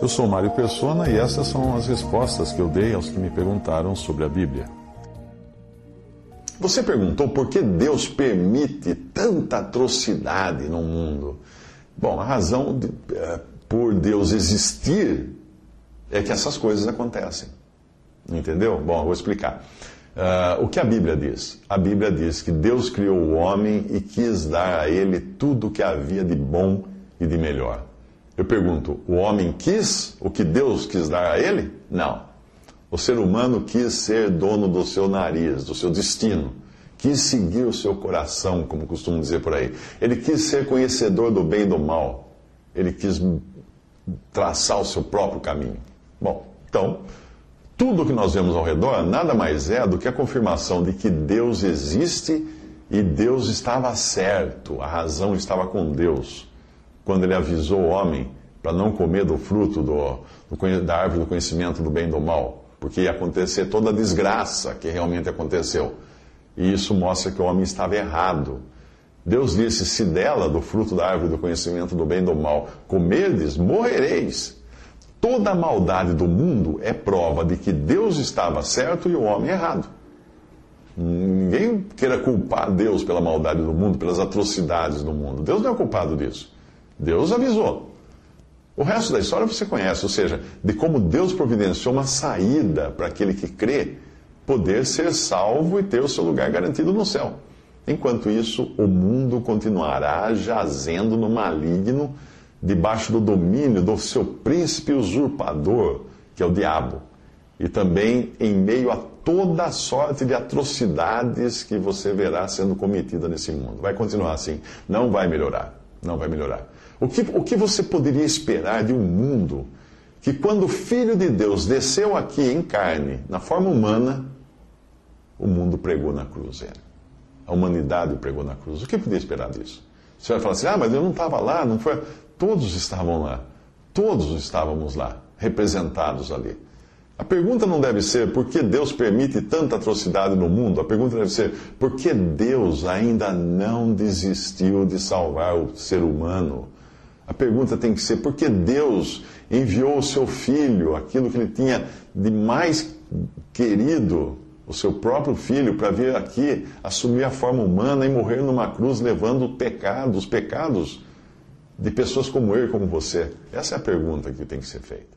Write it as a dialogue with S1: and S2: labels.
S1: Eu sou Mário Persona e essas são as respostas que eu dei aos que me perguntaram sobre a Bíblia. Você perguntou por que Deus permite tanta atrocidade no mundo. Bom, a razão de, eh, por Deus existir é que essas coisas acontecem. Entendeu? Bom, eu vou explicar. Uh, o que a Bíblia diz? A Bíblia diz que Deus criou o homem e quis dar a ele tudo o que havia de bom e de melhor. Eu pergunto: o homem quis o que Deus quis dar a ele? Não. O ser humano quis ser dono do seu nariz, do seu destino. Quis seguir o seu coração, como costumam dizer por aí. Ele quis ser conhecedor do bem e do mal. Ele quis traçar o seu próprio caminho. Bom, então, tudo que nós vemos ao redor nada mais é do que a confirmação de que Deus existe e Deus estava certo, a razão estava com Deus, quando ele avisou o homem para não comer do fruto do, do, da árvore do conhecimento do bem e do mal, porque ia acontecer toda a desgraça que realmente aconteceu. E isso mostra que o homem estava errado. Deus disse: Se dela, do fruto da árvore do conhecimento do bem e do mal, comerdes, morrereis. Toda a maldade do mundo é prova de que Deus estava certo e o homem errado. Ninguém queira culpar Deus pela maldade do mundo, pelas atrocidades do mundo. Deus não é culpado disso. Deus avisou. O resto da história você conhece, ou seja, de como Deus providenciou uma saída para aquele que crê poder ser salvo e ter o seu lugar garantido no céu. Enquanto isso, o mundo continuará jazendo no maligno debaixo do domínio do seu príncipe usurpador, que é o diabo, e também em meio a toda a sorte de atrocidades que você verá sendo cometida nesse mundo. Vai continuar assim, não vai melhorar, não vai melhorar. O que, o que você poderia esperar de um mundo que, quando o Filho de Deus desceu aqui em carne, na forma humana, o mundo pregou na cruz, é. A humanidade pregou na cruz. O que podia esperar disso? Você vai falar assim, ah, mas eu não estava lá, não foi. Todos estavam lá. Todos estávamos lá, representados ali. A pergunta não deve ser por que Deus permite tanta atrocidade no mundo. A pergunta deve ser por que Deus ainda não desistiu de salvar o ser humano. A pergunta tem que ser por que Deus enviou o seu filho, aquilo que ele tinha de mais querido, o seu próprio filho, para vir aqui assumir a forma humana e morrer numa cruz levando o pecado, os pecados de pessoas como eu e como você? Essa é a pergunta que tem que ser feita.